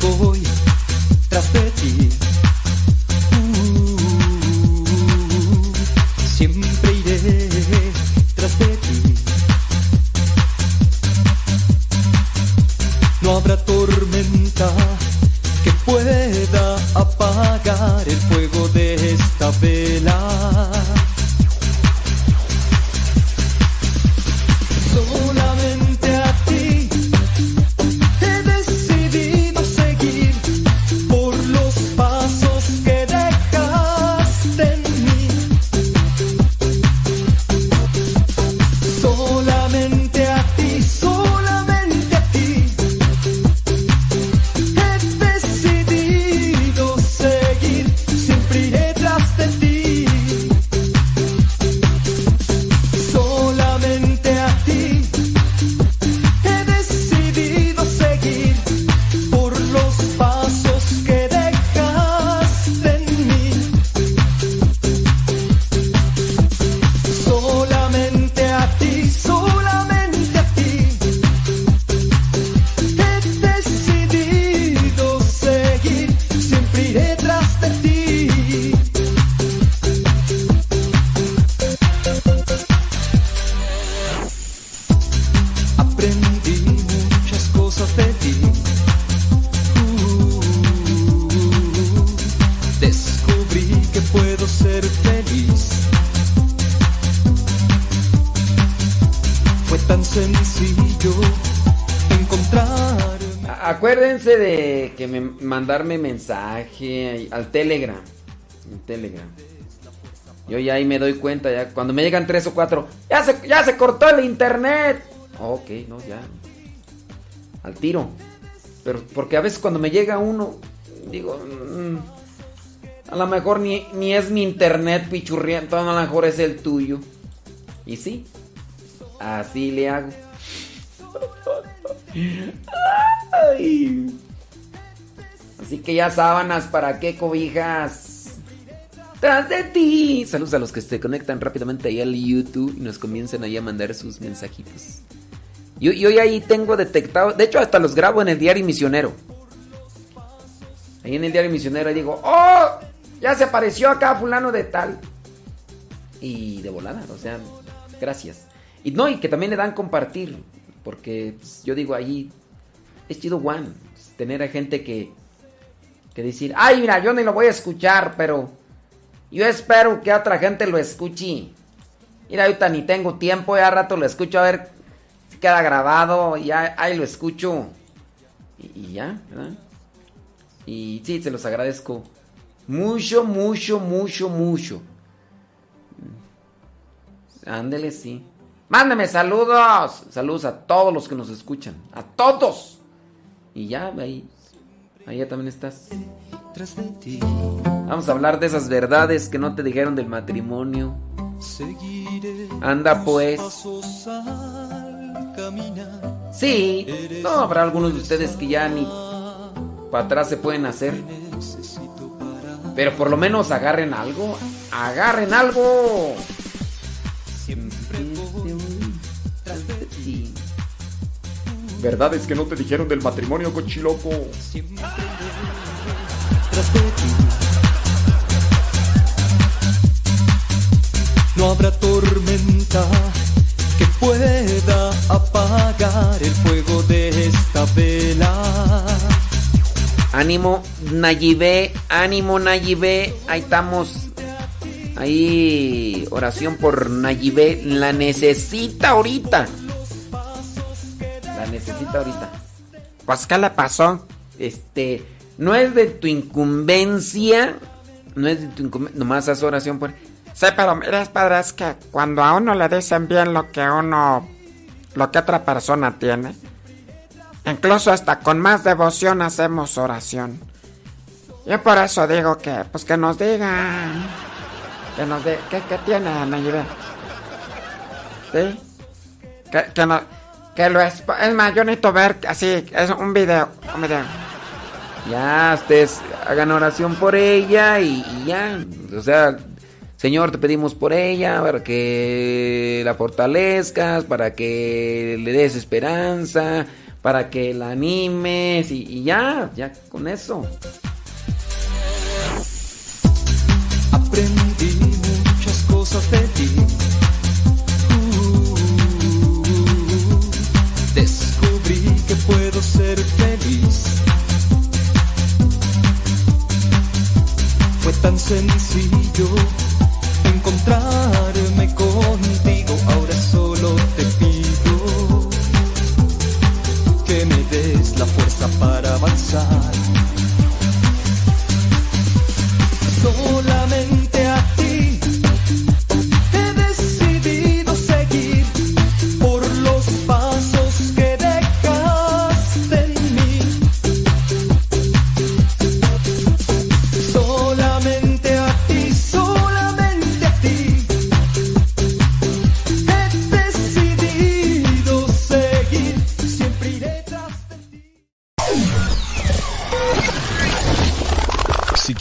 voy mandarme mensaje al Telegram. Telegram. Yo ya ahí me doy cuenta, ya cuando me llegan tres o cuatro, ya se, ya se cortó el internet. Ok, no, ya. Al tiro. Pero porque a veces cuando me llega uno, digo, mm, a lo mejor ni, ni es mi internet pichurriento, a lo mejor es el tuyo. Y sí, así le hago. Ay. Así que ya sábanas, ¿para qué cobijas? Tras de ti. Saludos a los que se conectan rápidamente ahí al YouTube y nos comienzan ahí a mandar sus mensajitos. Yo, yo ahí tengo detectado, de hecho hasta los grabo en el diario misionero. Ahí en el diario misionero digo, ¡Oh! Ya se apareció acá fulano de tal. Y de volada, o sea, gracias. Y no, y que también le dan compartir. Porque pues, yo digo ahí, es chido pues, tener a gente que, que decir, ay, mira, yo ni lo voy a escuchar, pero yo espero que otra gente lo escuche. Mira, ahorita ni tengo tiempo, ya rato lo escucho a ver si queda grabado, ya ahí lo escucho. Y, ya, ¿verdad? Y sí, se los agradezco. Mucho, mucho, mucho, mucho. Ándele, sí. Mándame saludos. Saludos a todos los que nos escuchan. A todos. Y ya, ahí. Ahí ya también estás. Vamos a hablar de esas verdades que no te dijeron del matrimonio. Anda pues. Sí. No, habrá algunos de ustedes que ya ni para atrás se pueden hacer. Pero por lo menos agarren algo. Agarren algo. Verdades que no te dijeron del matrimonio, cochiloco. No habrá tormenta que pueda apagar el fuego de esta vela. Ánimo, Nayibé, ánimo, Nayibé. Ahí estamos. Ahí, oración por Nayibé. La necesita ahorita. La necesita ahorita. Pues, ¿qué le pasó? Este, no es de tu incumbencia. No es de tu incumbencia. Nomás haz oración por. Sí, pero mira, padre, es que cuando a uno le dicen bien lo que uno, lo que otra persona tiene, incluso hasta con más devoción hacemos oración. Yo por eso digo que, pues que nos digan, que nos digan, ¿qué, qué tiene Nayibé? ¿Sí? Que, que, no- que lo es, es más, yo necesito ver así, es un video, un video. Ya, ustedes hagan oración por ella y, y ya. O sea, Señor, te pedimos por ella para que la fortalezcas, para que le des esperanza, para que la animes y, y ya, ya con eso. Aprendí muchas cosas de puedo ser feliz. Fue tan sencillo encontrarme contigo. Ahora solo te pido que me des la fuerza para avanzar.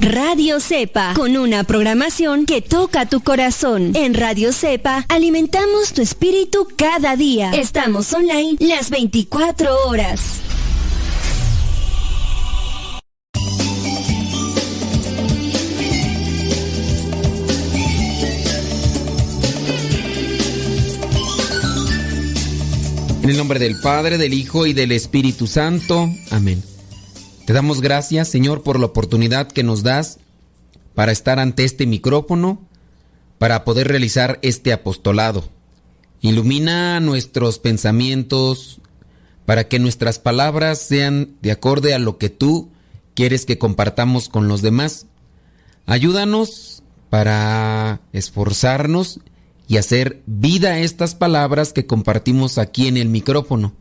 Radio Cepa, con una programación que toca tu corazón. En Radio Cepa alimentamos tu espíritu cada día. Estamos online las 24 horas. En el nombre del Padre, del Hijo y del Espíritu Santo. Amén. Te damos gracias, Señor, por la oportunidad que nos das para estar ante este micrófono, para poder realizar este apostolado. Ilumina nuestros pensamientos para que nuestras palabras sean de acorde a lo que tú quieres que compartamos con los demás. Ayúdanos para esforzarnos y hacer vida a estas palabras que compartimos aquí en el micrófono.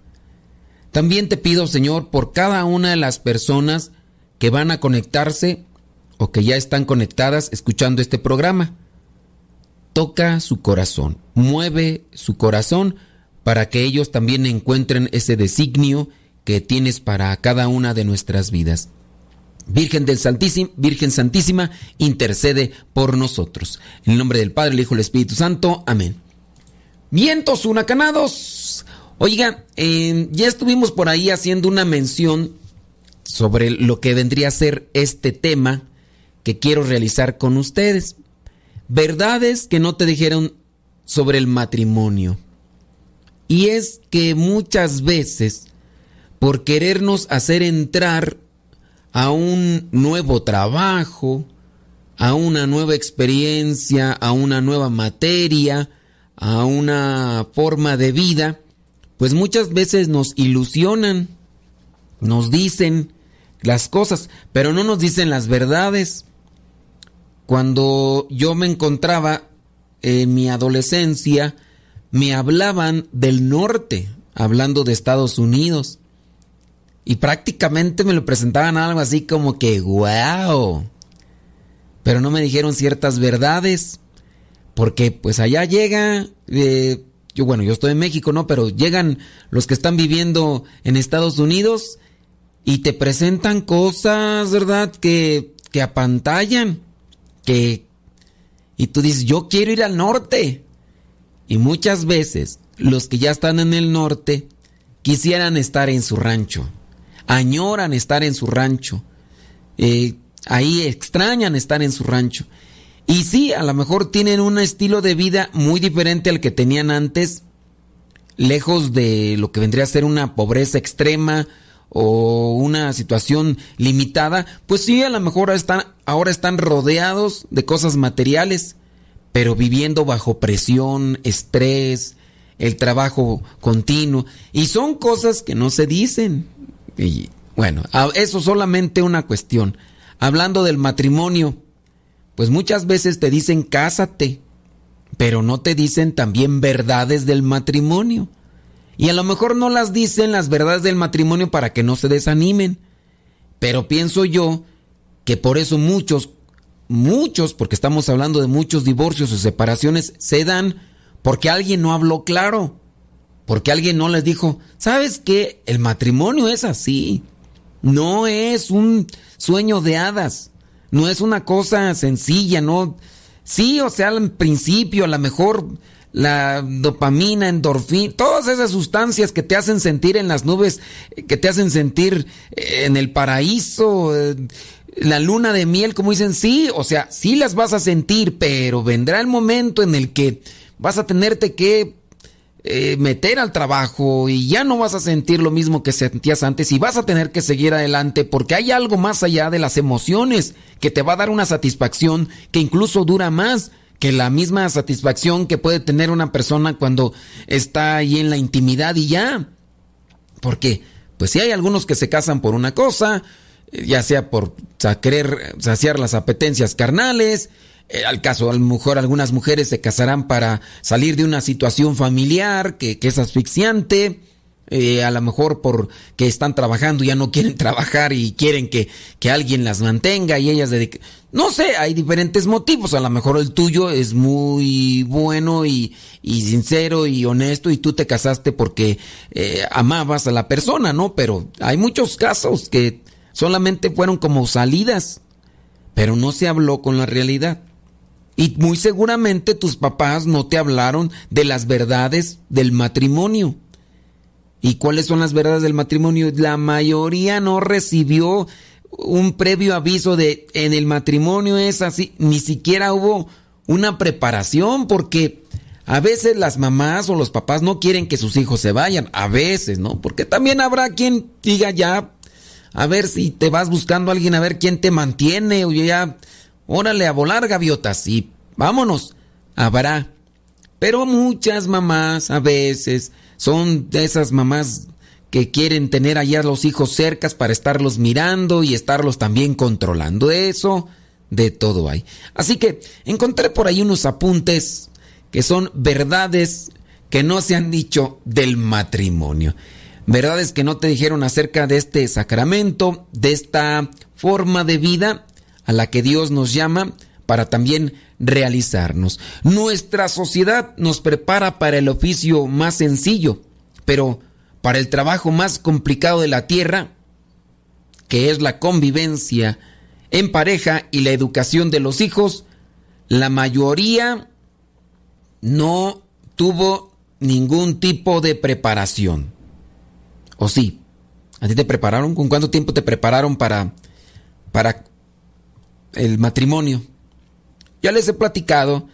También te pido, Señor, por cada una de las personas que van a conectarse o que ya están conectadas escuchando este programa. Toca su corazón, mueve su corazón para que ellos también encuentren ese designio que tienes para cada una de nuestras vidas. Virgen del Santísimo, Virgen Santísima, intercede por nosotros. En el nombre del Padre, el Hijo y el Espíritu Santo. Amén. Vientos huracanados. Oiga, eh, ya estuvimos por ahí haciendo una mención sobre lo que vendría a ser este tema que quiero realizar con ustedes. Verdades que no te dijeron sobre el matrimonio. Y es que muchas veces, por querernos hacer entrar a un nuevo trabajo, a una nueva experiencia, a una nueva materia, a una forma de vida, pues muchas veces nos ilusionan, nos dicen las cosas, pero no nos dicen las verdades. Cuando yo me encontraba en mi adolescencia, me hablaban del norte, hablando de Estados Unidos. Y prácticamente me lo presentaban algo así como que, wow. Pero no me dijeron ciertas verdades. Porque pues allá llega, eh, bueno, yo estoy en México, ¿no? Pero llegan los que están viviendo en Estados Unidos y te presentan cosas, ¿verdad? Que, que apantallan. Que... Y tú dices, yo quiero ir al norte. Y muchas veces los que ya están en el norte quisieran estar en su rancho añoran estar en su rancho, eh, ahí extrañan estar en su rancho. Y sí, a lo mejor tienen un estilo de vida muy diferente al que tenían antes, lejos de lo que vendría a ser una pobreza extrema o una situación limitada, pues sí, a lo mejor están, ahora están rodeados de cosas materiales, pero viviendo bajo presión, estrés, el trabajo continuo, y son cosas que no se dicen, y bueno, eso solamente una cuestión. Hablando del matrimonio, pues muchas veces te dicen cásate, pero no te dicen también verdades del matrimonio. Y a lo mejor no las dicen las verdades del matrimonio para que no se desanimen. Pero pienso yo que por eso muchos muchos, porque estamos hablando de muchos divorcios o separaciones, se dan porque alguien no habló claro, porque alguien no les dijo, ¿sabes qué? El matrimonio es así, no es un sueño de hadas, no es una cosa sencilla, no... Sí, o sea, al principio a lo mejor la dopamina, endorfina, todas esas sustancias que te hacen sentir en las nubes, que te hacen sentir en el paraíso, la luna de miel, como dicen, sí, o sea, sí las vas a sentir, pero vendrá el momento en el que vas a tenerte que eh, meter al trabajo y ya no vas a sentir lo mismo que sentías antes y vas a tener que seguir adelante porque hay algo más allá de las emociones que te va a dar una satisfacción que incluso dura más que la misma satisfacción que puede tener una persona cuando está ahí en la intimidad y ya. Porque, pues si hay algunos que se casan por una cosa, ya sea por querer saciar las apetencias carnales, eh, al caso, a lo mejor algunas mujeres se casarán para salir de una situación familiar que, que es asfixiante, eh, a lo mejor porque están trabajando, ya no quieren trabajar y quieren que, que alguien las mantenga y ellas dediquen. No sé, hay diferentes motivos. A lo mejor el tuyo es muy bueno y, y sincero y honesto y tú te casaste porque eh, amabas a la persona, ¿no? Pero hay muchos casos que solamente fueron como salidas, pero no se habló con la realidad. Y muy seguramente tus papás no te hablaron de las verdades del matrimonio. ¿Y cuáles son las verdades del matrimonio? La mayoría no recibió un previo aviso de en el matrimonio es así, ni siquiera hubo una preparación porque a veces las mamás o los papás no quieren que sus hijos se vayan, a veces, ¿no? Porque también habrá quien diga ya, a ver si te vas buscando a alguien, a ver quién te mantiene, o ya, órale a volar gaviotas y vámonos, habrá. Pero muchas mamás a veces son de esas mamás que quieren tener allá los hijos cercas para estarlos mirando y estarlos también controlando. Eso, de todo hay. Así que encontré por ahí unos apuntes que son verdades que no se han dicho del matrimonio. Verdades que no te dijeron acerca de este sacramento, de esta forma de vida a la que Dios nos llama para también realizarnos. Nuestra sociedad nos prepara para el oficio más sencillo, pero para el trabajo más complicado de la tierra, que es la convivencia en pareja y la educación de los hijos, la mayoría no tuvo ningún tipo de preparación. ¿O sí? ¿A ti te prepararon? ¿Con cuánto tiempo te prepararon para, para el matrimonio? Ya les he platicado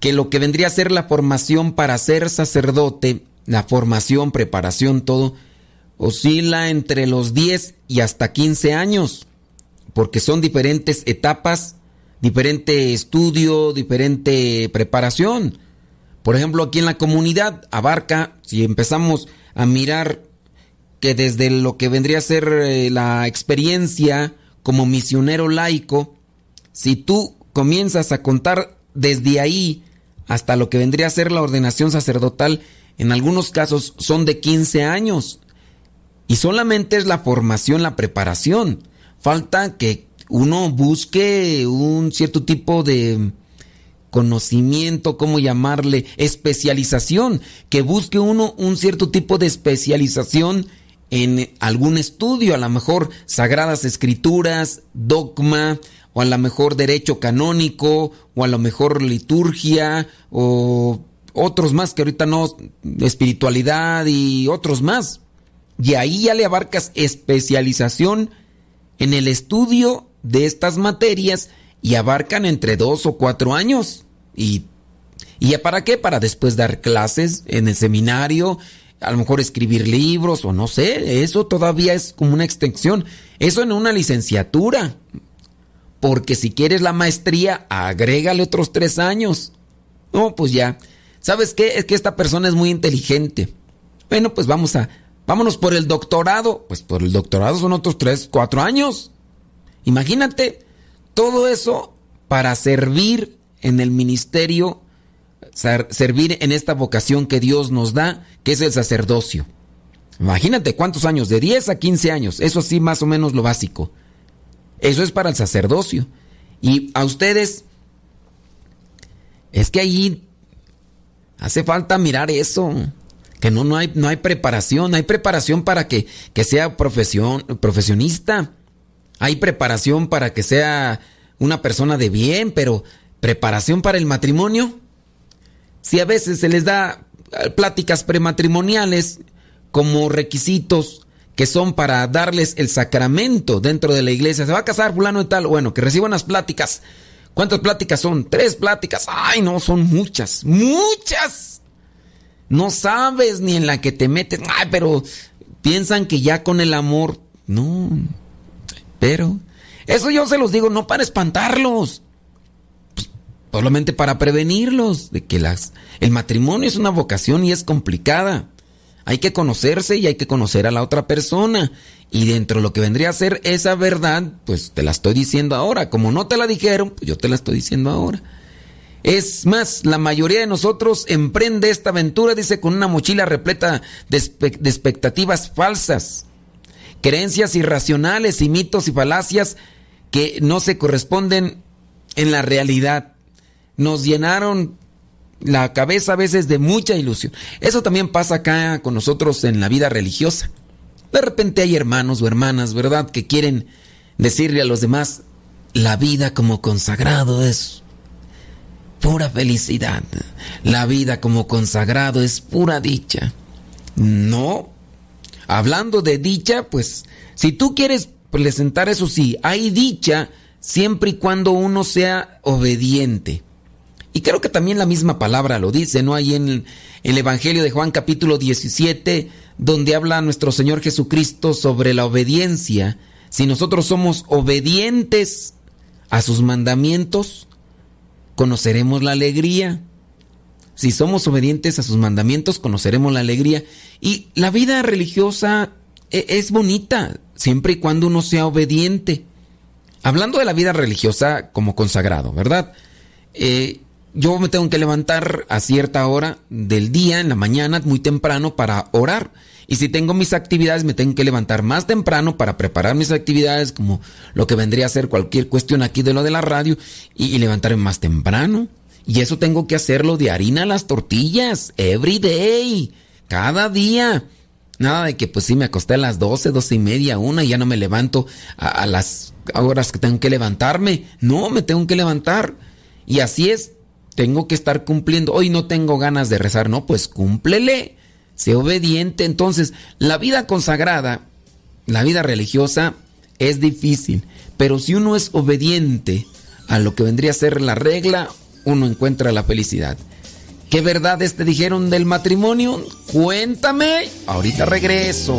que lo que vendría a ser la formación para ser sacerdote, la formación, preparación, todo, oscila entre los 10 y hasta 15 años, porque son diferentes etapas, diferente estudio, diferente preparación. Por ejemplo, aquí en la comunidad abarca, si empezamos a mirar que desde lo que vendría a ser eh, la experiencia como misionero laico, si tú comienzas a contar desde ahí hasta lo que vendría a ser la ordenación sacerdotal, en algunos casos son de 15 años. Y solamente es la formación, la preparación. Falta que uno busque un cierto tipo de conocimiento, ¿cómo llamarle? Especialización. Que busque uno un cierto tipo de especialización en algún estudio, a lo mejor sagradas escrituras, dogma, o a lo mejor derecho canónico, o a lo mejor liturgia, o otros más que ahorita no, espiritualidad y otros más. Y ahí ya le abarcas especialización en el estudio de estas materias y abarcan entre dos o cuatro años. ¿Y, ¿Y ya para qué? Para después dar clases en el seminario, a lo mejor escribir libros o no sé, eso todavía es como una extensión. Eso en una licenciatura, porque si quieres la maestría, agrégale otros tres años. No, pues ya. ¿Sabes qué? Es que esta persona es muy inteligente. Bueno, pues vamos a. Vámonos por el doctorado. Pues por el doctorado son otros tres, cuatro años. Imagínate todo eso para servir en el ministerio, servir en esta vocación que Dios nos da, que es el sacerdocio. Imagínate cuántos años, de 10 a 15 años. Eso sí, más o menos lo básico. Eso es para el sacerdocio. Y a ustedes, es que ahí hace falta mirar eso. Que no, no, hay, no hay preparación, hay preparación para que, que sea profesión, profesionista. Hay preparación para que sea una persona de bien, pero preparación para el matrimonio. Si a veces se les da eh, pláticas prematrimoniales como requisitos que son para darles el sacramento dentro de la iglesia. Se va a casar fulano y tal. Bueno, que reciban las pláticas. ¿Cuántas pláticas son? Tres pláticas. Ay, no, son muchas. Muchas. No sabes ni en la que te metes. Ay, pero piensan que ya con el amor. No. Pero eso yo se los digo no para espantarlos. Solamente para prevenirlos de que las el matrimonio es una vocación y es complicada. Hay que conocerse y hay que conocer a la otra persona. Y dentro de lo que vendría a ser esa verdad, pues te la estoy diciendo ahora. Como no te la dijeron, pues yo te la estoy diciendo ahora. Es más, la mayoría de nosotros emprende esta aventura, dice, con una mochila repleta de, de expectativas falsas, creencias irracionales y mitos y falacias que no se corresponden en la realidad. Nos llenaron la cabeza a veces de mucha ilusión. Eso también pasa acá con nosotros en la vida religiosa. De repente hay hermanos o hermanas, ¿verdad?, que quieren decirle a los demás, la vida como consagrado es pura felicidad. La vida como consagrado es pura dicha. No. Hablando de dicha, pues, si tú quieres presentar eso sí, hay dicha siempre y cuando uno sea obediente. Y creo que también la misma palabra lo dice, ¿no? Ahí en el, Evangelio de Juan capítulo 17, donde habla nuestro Señor Jesucristo sobre la obediencia. Si nosotros somos obedientes a sus mandamientos, conoceremos la alegría. Si somos obedientes a sus mandamientos, conoceremos la alegría. Y la vida religiosa e, es bonita, siempre y cuando uno sea obediente. Hablando de la vida religiosa como consagrado, ¿verdad? Eh, yo me tengo que levantar a cierta hora del día, en la mañana, muy temprano, para orar. Y si tengo mis actividades, me tengo que levantar más temprano para preparar mis actividades, como lo que vendría a ser cualquier cuestión aquí de lo de la radio, y, levantarme más temprano. Y eso tengo que hacerlo de harina a las tortillas, every day, cada día. Nada de que pues sí me acosté a las 12, 12 y media, una, y ya no me levanto a, a las horas que tengo que levantarme. No, me tengo que levantar. Y así es tengo que estar cumpliendo. Hoy no tengo ganas de rezar, no, pues cúmplele. Sé obediente. Entonces, la vida consagrada, la vida religiosa, es difícil. Pero si uno es obediente a lo que vendría a ser la regla, uno encuentra la felicidad. ¿Qué verdades te dijeron del matrimonio? Cuéntame. Ahorita regreso.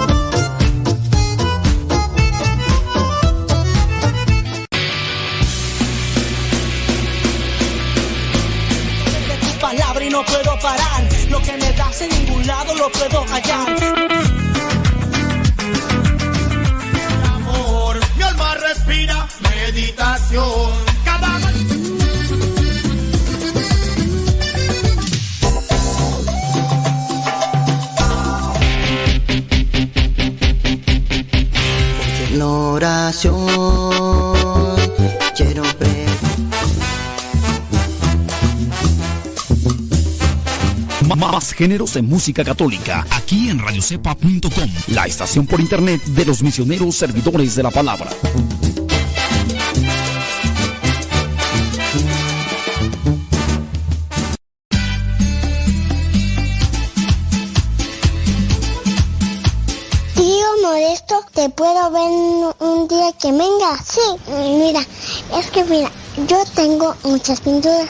Lado lo puedo hallar. Amor, mi alma respira meditación. Cada la oración quiero Más géneros en música católica, aquí en radiocepa.com, la estación por internet de los misioneros servidores de la palabra. Tío Modesto, ¿te puedo ver un día que venga? Sí, mira, es que mira, yo tengo muchas pinturas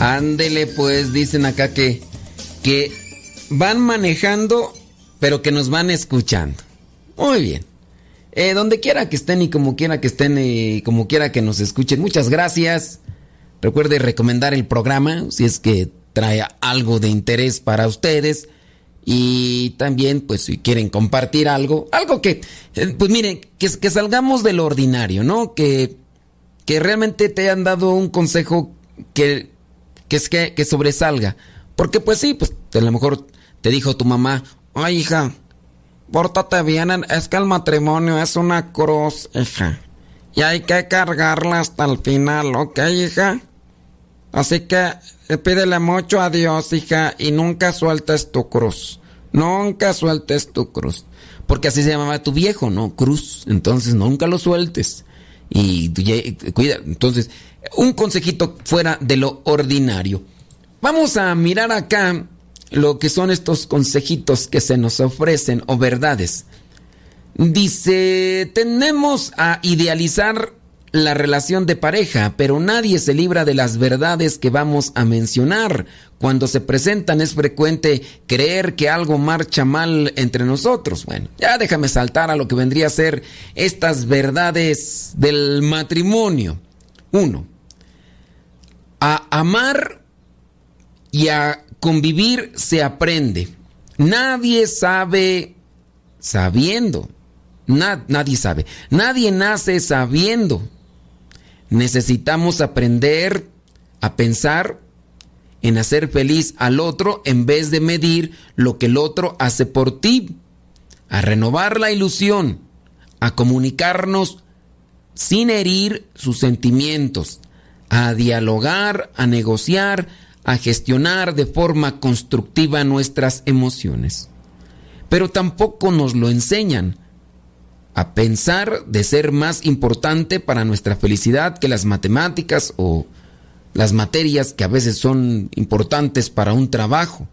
Ándele, pues, dicen acá que, que van manejando, pero que nos van escuchando. Muy bien. Eh, donde quiera que estén y como quiera que estén y como quiera que nos escuchen, muchas gracias. Recuerde recomendar el programa si es que trae algo de interés para ustedes. Y también, pues, si quieren compartir algo, algo que, eh, pues miren, que, que salgamos de lo ordinario, ¿no? Que, que realmente te hayan dado un consejo que que es que, que sobresalga. Porque pues sí, pues a lo mejor te dijo tu mamá, ay hija, pórtate bien, es que el matrimonio es una cruz, hija. Y hay que cargarla hasta el final, ¿ok, hija? Así que eh, pídele mucho a Dios, hija, y nunca sueltes tu cruz. Nunca sueltes tu cruz. Porque así se llamaba tu viejo, ¿no? Cruz. Entonces nunca lo sueltes. Y cuida. Entonces, un consejito fuera de lo ordinario. Vamos a mirar acá lo que son estos consejitos que se nos ofrecen o verdades. Dice, tenemos a idealizar la relación de pareja, pero nadie se libra de las verdades que vamos a mencionar. Cuando se presentan es frecuente creer que algo marcha mal entre nosotros. Bueno, ya déjame saltar a lo que vendría a ser estas verdades del matrimonio. Uno, a amar y a convivir se aprende. Nadie sabe sabiendo. nadie sabe. Nadie nace sabiendo. Necesitamos aprender a pensar en hacer feliz al otro en vez de medir lo que el otro hace por ti. A renovar la ilusión. A comunicarnos sin herir sus sentimientos a dialogar, a negociar, a gestionar de forma constructiva nuestras emociones. Pero tampoco nos lo enseñan a pensar de ser más importante para nuestra felicidad que las matemáticas o las materias que a veces son importantes para un trabajo.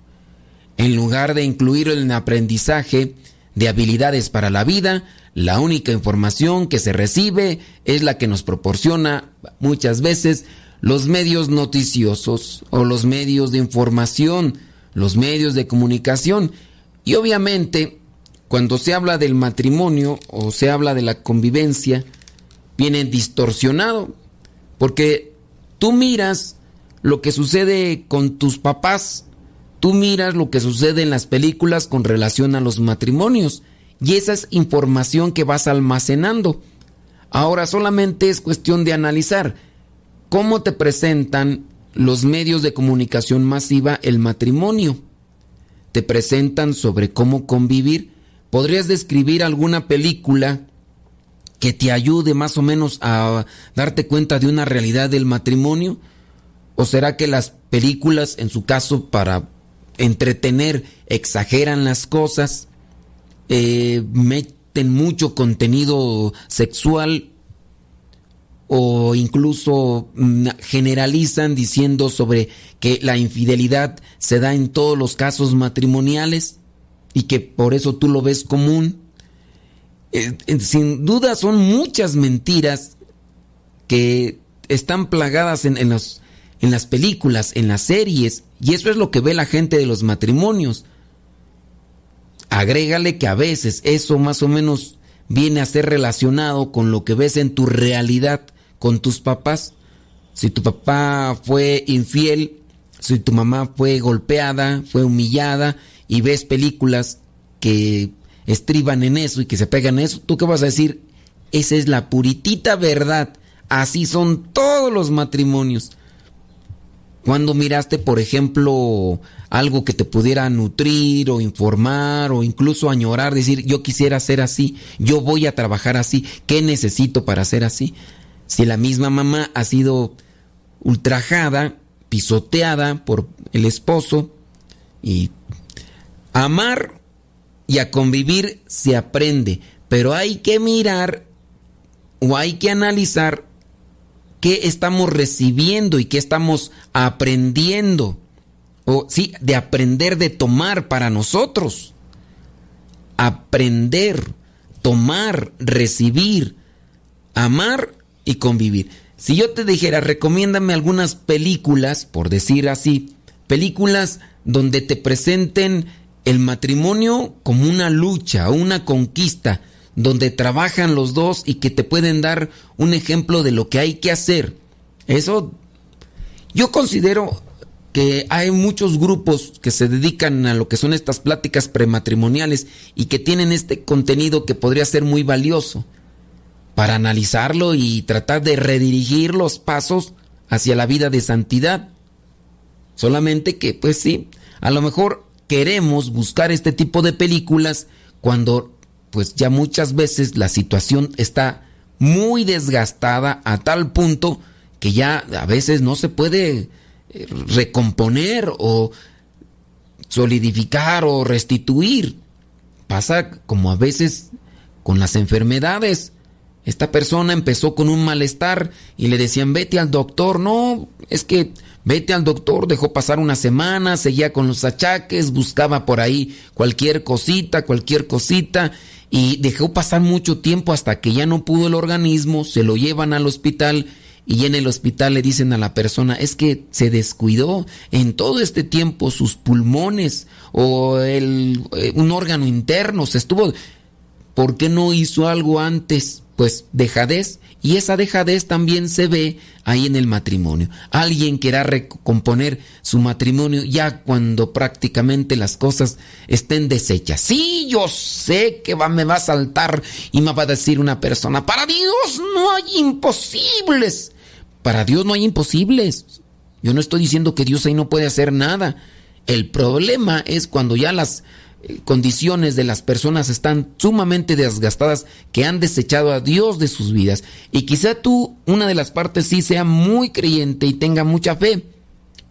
En lugar de incluir el aprendizaje de habilidades para la vida, la única información que se recibe es la que nos proporciona muchas veces los medios noticiosos o los medios de información, los medios de comunicación. Y obviamente, cuando se habla del matrimonio o se habla de la convivencia, viene distorsionado. Porque tú miras lo que sucede con tus papás, tú miras lo que sucede en las películas con relación a los matrimonios. Y esa es información que vas almacenando. Ahora solamente es cuestión de analizar cómo te presentan los medios de comunicación masiva el matrimonio. Te presentan sobre cómo convivir. ¿Podrías describir alguna película que te ayude más o menos a darte cuenta de una realidad del matrimonio? ¿O será que las películas, en su caso, para entretener, exageran las cosas? Eh, meten mucho contenido sexual o incluso mm, generalizan diciendo sobre que la infidelidad se da en todos los casos matrimoniales y que por eso tú lo ves común. Eh, sin duda son muchas mentiras que están plagadas en, en, los, en las películas, en las series, y eso es lo que ve la gente de los matrimonios agrégale que a veces eso más o menos viene a ser relacionado con lo que ves en tu realidad con tus papás. Si tu papá fue infiel, si tu mamá fue golpeada, fue humillada y ves películas que estriban en eso y que se pegan en eso, ¿tú qué vas a decir? Esa es la puritita verdad. Así son todos los matrimonios. ¿Cuándo miraste, por ejemplo, algo que te pudiera nutrir o informar o incluso añorar, decir, yo quisiera ser así, yo voy a trabajar así, ¿qué necesito para ser así? Si la misma mamá ha sido ultrajada, pisoteada por el esposo y amar y a convivir se aprende, pero hay que mirar o hay que analizar qué estamos recibiendo y qué estamos aprendiendo. O sí, de aprender de tomar para nosotros. Aprender, tomar, recibir, amar y convivir. Si yo te dijera, recomiéndame algunas películas, por decir así, películas donde te presenten el matrimonio como una lucha, una conquista, donde trabajan los dos y que te pueden dar un ejemplo de lo que hay que hacer. Eso yo considero que hay muchos grupos que se dedican a lo que son estas pláticas prematrimoniales y que tienen este contenido que podría ser muy valioso para analizarlo y tratar de redirigir los pasos hacia la vida de santidad. Solamente que, pues sí, a lo mejor queremos buscar este tipo de películas cuando pues ya muchas veces la situación está muy desgastada a tal punto que ya a veces no se puede recomponer o solidificar o restituir. Pasa como a veces con las enfermedades. Esta persona empezó con un malestar y le decían, vete al doctor. No, es que vete al doctor, dejó pasar una semana, seguía con los achaques, buscaba por ahí cualquier cosita, cualquier cosita y dejó pasar mucho tiempo hasta que ya no pudo el organismo, se lo llevan al hospital y en el hospital le dicen a la persona, es que se descuidó en todo este tiempo sus pulmones o el, eh, un órgano interno, se estuvo... ¿Por qué no hizo algo antes? Pues dejadez. Y esa dejadez también se ve ahí en el matrimonio. Alguien quiera recomponer su matrimonio ya cuando prácticamente las cosas estén deshechas. Sí, yo sé que va, me va a saltar y me va a decir una persona, para Dios no hay imposibles. Para Dios no hay imposibles. Yo no estoy diciendo que Dios ahí no puede hacer nada. El problema es cuando ya las eh, condiciones de las personas están sumamente desgastadas que han desechado a Dios de sus vidas. Y quizá tú, una de las partes, sí sea muy creyente y tenga mucha fe.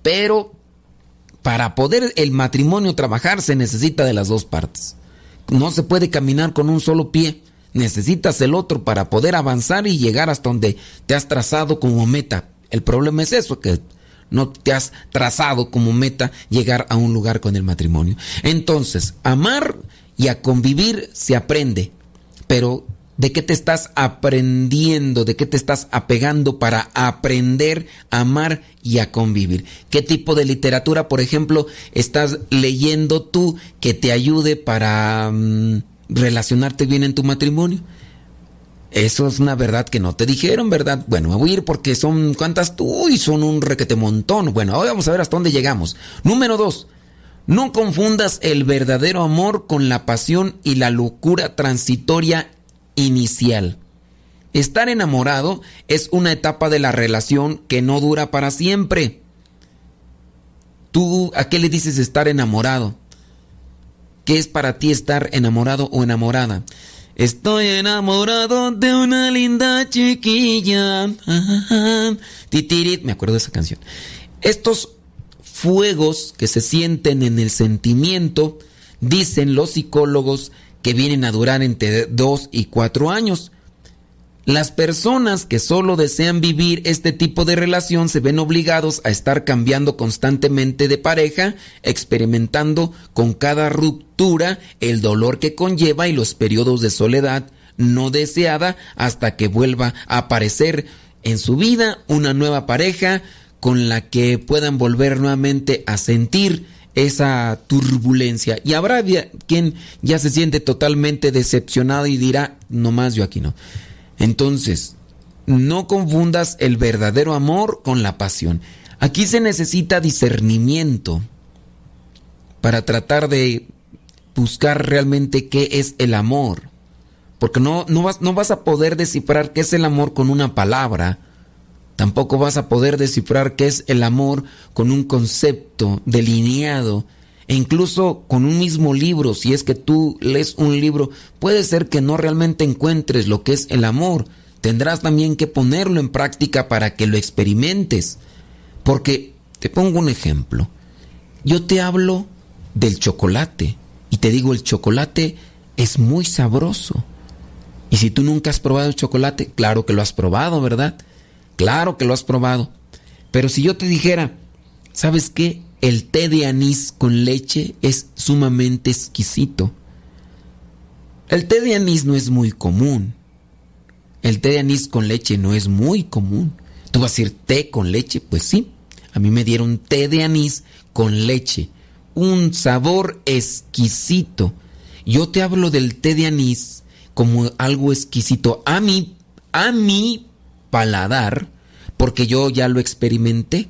Pero para poder el matrimonio trabajar se necesita de las dos partes. No se puede caminar con un solo pie necesitas el otro para poder avanzar y llegar hasta donde te has trazado como meta. El problema es eso, que no te has trazado como meta llegar a un lugar con el matrimonio. Entonces, amar y a convivir se aprende, pero ¿de qué te estás aprendiendo? ¿De qué te estás apegando para aprender a amar y a convivir? ¿Qué tipo de literatura, por ejemplo, estás leyendo tú que te ayude para... Mm, relacionarte bien en tu matrimonio. Eso es una verdad que no te dijeron, ¿verdad? Bueno, me voy a ir porque son cuántas tú y son un requete montón. Bueno, ahora vamos a ver hasta dónde llegamos. Número dos, no confundas el verdadero amor con la pasión y la locura transitoria inicial. Estar enamorado es una etapa de la relación que no dura para siempre. ¿Tú a qué le dices estar enamorado? ¿Qué es para ti estar enamorado o enamorada? Estoy enamorado de una linda chiquilla. Titirit, me acuerdo de esa canción. Estos fuegos que se sienten en el sentimiento, dicen los psicólogos que vienen a durar entre dos y cuatro años. Las personas que solo desean vivir este tipo de relación se ven obligados a estar cambiando constantemente de pareja, experimentando con cada ruptura el dolor que conlleva y los periodos de soledad no deseada hasta que vuelva a aparecer en su vida una nueva pareja con la que puedan volver nuevamente a sentir esa turbulencia. Y habrá quien ya se siente totalmente decepcionado y dirá, no más yo aquí no. Entonces, no confundas el verdadero amor con la pasión. Aquí se necesita discernimiento para tratar de buscar realmente qué es el amor. Porque no, no, vas, no vas a poder descifrar qué es el amor con una palabra Tampoco vas a poder descifrar qué es el amor con un concepto delineado. E incluso con un mismo libro, si es que tú lees un libro, puede ser que no realmente encuentres lo que es el amor. Tendrás también que ponerlo en práctica para que lo experimentes. Porque, te pongo un ejemplo. Yo te hablo del chocolate y te digo, el chocolate es muy sabroso. Y si tú nunca has probado el chocolate, claro que lo has probado, ¿verdad? Claro que lo has probado. Pero si yo te dijera, ¿sabes qué? El té de anís con leche es sumamente exquisito. El té de anís no es muy común. El té de anís con leche no es muy común. Tú vas a decir té con leche, pues sí. A mí me dieron té de anís con leche. Un sabor exquisito. Yo te hablo del té de anís como algo exquisito. A mí, a mí paladar porque yo ya lo experimenté.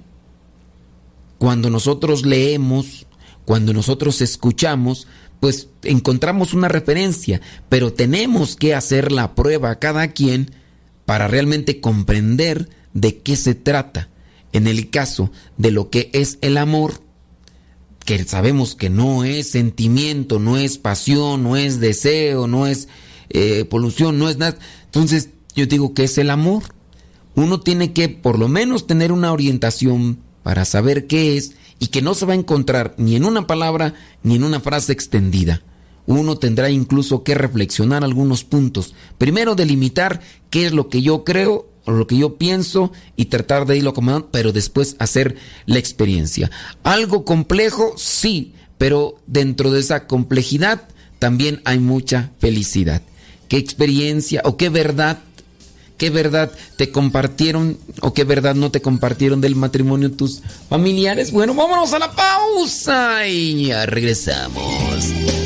Cuando nosotros leemos, cuando nosotros escuchamos, pues encontramos una referencia, pero tenemos que hacer la prueba cada quien para realmente comprender de qué se trata. En el caso de lo que es el amor, que sabemos que no es sentimiento, no es pasión, no es deseo, no es eh, polución, no es nada. Entonces yo digo que es el amor uno tiene que por lo menos tener una orientación para saber qué es y que no se va a encontrar ni en una palabra ni en una frase extendida. Uno tendrá incluso que reflexionar algunos puntos. Primero delimitar qué es lo que yo creo o lo que yo pienso y tratar de irlo acomodando, pero después hacer la experiencia. Algo complejo, sí, pero dentro de esa complejidad también hay mucha felicidad. ¿Qué experiencia o qué verdad qué verdad te compartieron o qué verdad no te compartieron del matrimonio tus familiares. Bueno, vámonos a la pausa y ya regresamos.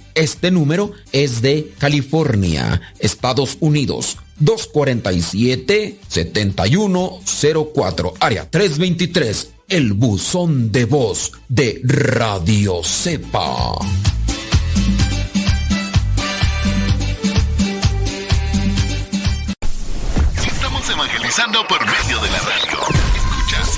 este número es de California, Estados Unidos. 247-7104, área 323, el buzón de voz de Radio Cepa. Estamos evangelizando por medio de la radio. Escuchas.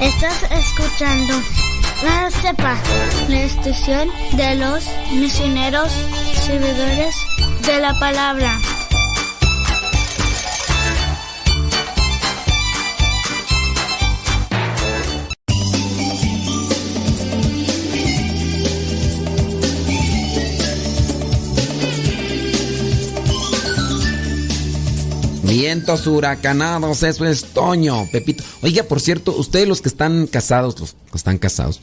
Estás escuchando la CEPA, la estación de los misioneros servidores de la palabra. Vientos huracanados, eso es Toño, Pepito. Oiga, por cierto, ustedes los que están casados, los que están casados,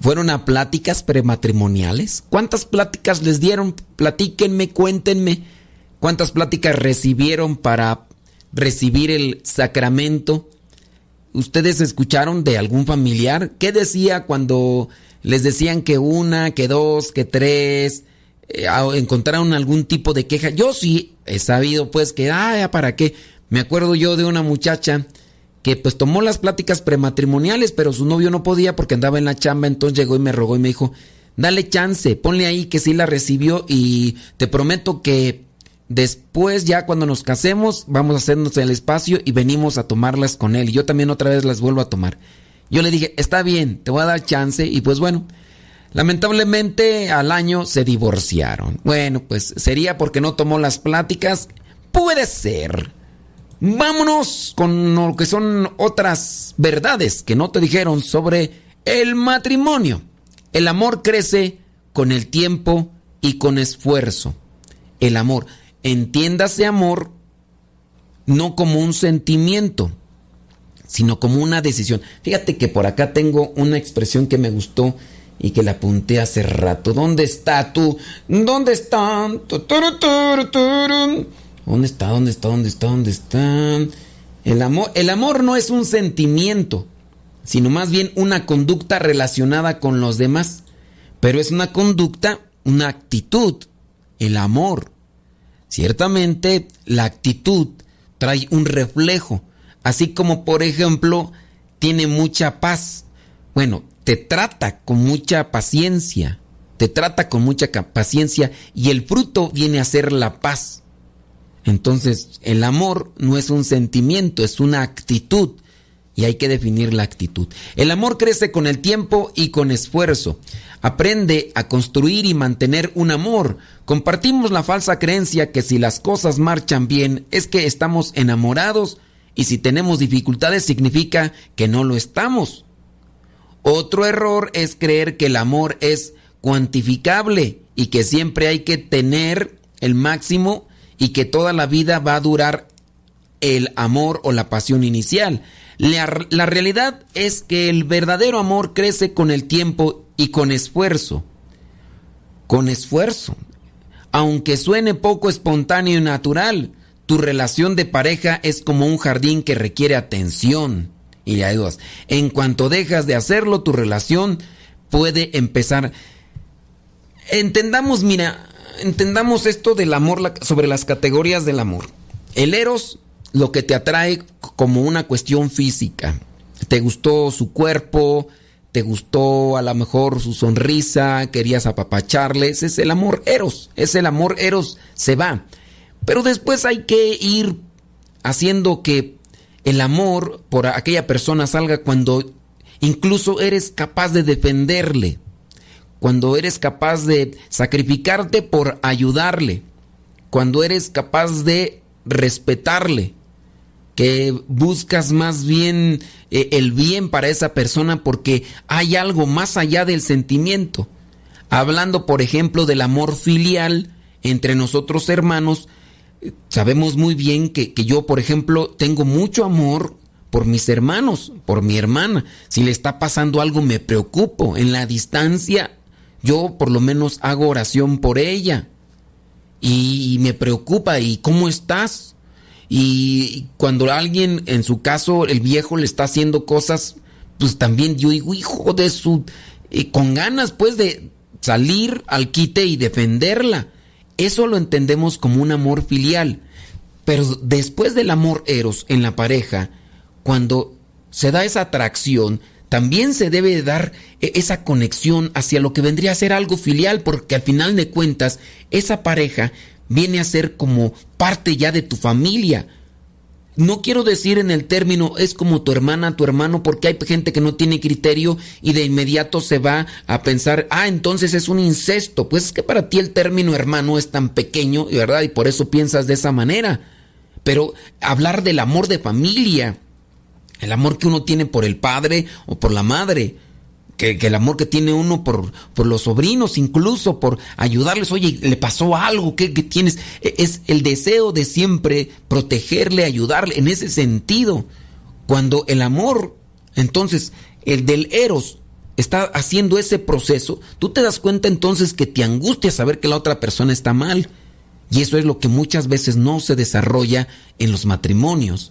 ¿fueron a pláticas prematrimoniales? ¿Cuántas pláticas les dieron? Platíquenme, cuéntenme. ¿Cuántas pláticas recibieron para recibir el sacramento? ¿Ustedes escucharon de algún familiar? ¿Qué decía cuando les decían que una, que dos, que tres? eh, a- encontraron algún tipo de queja. Yo sí he sabido pues que, ah, para qué. Me acuerdo yo de una muchacha que pues tomó las pláticas prematrimoniales, pero su novio no podía porque andaba en la chamba, entonces llegó y me rogó y me dijo, dale chance, ponle ahí que sí la recibió y te prometo que después ya cuando nos casemos vamos a hacernos el espacio y venimos a tomarlas con él. Y yo también otra vez las vuelvo a tomar. Yo le dije, está bien, te voy a dar chance y pues bueno. Lamentablemente al año se divorciaron. Bueno, pues sería porque no tomó las pláticas. Puede ser. Vámonos con lo que son otras verdades que no te dijeron sobre el matrimonio. El amor crece con el tiempo y con esfuerzo. El amor. Entiéndase amor no como un sentimiento, sino como una decisión. Fíjate que por acá tengo una expresión que me gustó y que la apunté hace rato. ¿Dónde está tú? ¿Dónde está? ¿Dónde está? ¿Dónde está? ¿Dónde está? ¿Dónde está? El amor, el amor no es un sentimiento, sino más bien una conducta relacionada con los demás. Pero es una conducta, una actitud, el amor. Ciertamente la actitud trae un reflejo, así como por ejemplo tiene mucha paz. Bueno, te trata con mucha paciencia, te trata con mucha paciencia y el fruto viene a ser la paz. Entonces, el amor no es un sentimiento, es una actitud. Y hay que definir la actitud. El amor crece con el tiempo y con esfuerzo. Aprende a construir y mantener un amor. Compartimos la falsa creencia que si las cosas marchan bien es que estamos enamorados y si tenemos dificultades significa que no lo estamos. Otro error es creer que el amor es cuantificable y que siempre hay que tener el máximo y que toda la vida va a durar el amor o la pasión inicial. La, la realidad es que el verdadero amor crece con el tiempo y con esfuerzo. Con esfuerzo. Aunque suene poco espontáneo y natural, tu relación de pareja es como un jardín que requiere atención. Y hay dos. En cuanto dejas de hacerlo, tu relación puede empezar. Entendamos, mira, entendamos esto del amor sobre las categorías del amor. El eros, lo que te atrae como una cuestión física. Te gustó su cuerpo, te gustó a lo mejor su sonrisa, querías apapacharle. Ese es el amor eros. Es el amor eros, se va. Pero después hay que ir haciendo que el amor por aquella persona salga cuando incluso eres capaz de defenderle, cuando eres capaz de sacrificarte por ayudarle, cuando eres capaz de respetarle, que buscas más bien eh, el bien para esa persona porque hay algo más allá del sentimiento. Hablando, por ejemplo, del amor filial entre nosotros hermanos, sabemos muy bien que, que yo, por ejemplo, tengo mucho amor por mis hermanos, por mi hermana. Si le está pasando algo, me preocupo. En la distancia, yo por lo menos hago oración por ella. Y me preocupa, ¿y cómo estás? Y cuando alguien, en su caso, el viejo le está haciendo cosas, pues también yo digo, hijo de su... y con ganas, pues, de salir al quite y defenderla. Eso lo entendemos como un amor filial. Pero después del amor eros en la pareja, cuando se da esa atracción, también se debe de dar e- esa conexión hacia lo que vendría a ser algo filial, porque al final de cuentas, esa pareja viene a ser como parte ya de tu familia. No quiero decir en el término es como tu hermana, tu hermano, porque hay gente que no tiene criterio y de inmediato se va a pensar, ah, entonces es un incesto. Pues es que para ti el término hermano es tan pequeño, ¿verdad? Y por eso piensas de esa manera. Pero hablar del amor de familia, el amor que uno tiene por el padre o por la madre, que, el amor que tiene uno por, por los sobrinos, incluso por ayudarles, oye, le pasó algo, ¿qué, qué tienes? E- Es el deseo de siempre protegerle, ayudarle, en ese sentido. Cuando el amor, entonces, el del eros, está haciendo ese proceso, tú te das cuenta entonces que te angustia saber que la otra persona está mal. Y eso es lo que muchas veces no se desarrolla en los matrimonios.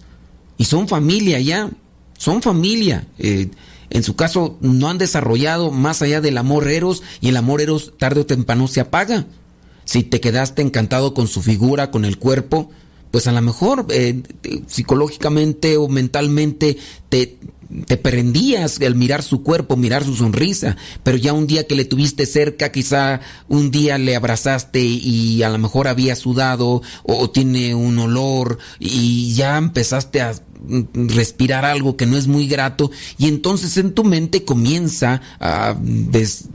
Y son familia ya, son familia. Eh, en su caso no han desarrollado más allá del amor eros y el amor eros tarde o temprano se apaga. Si te quedaste encantado con su figura, con el cuerpo, pues a lo mejor eh, te- psicológicamente o mentalmente te, te prendías al mirar su cuerpo, mirar su sonrisa, pero ya un día que le tuviste cerca, quizá un día le abrazaste y a lo mejor había sudado o, tiene un olor y ya empezaste a respirar algo que no es muy grato y entonces en tu mente comienza a des-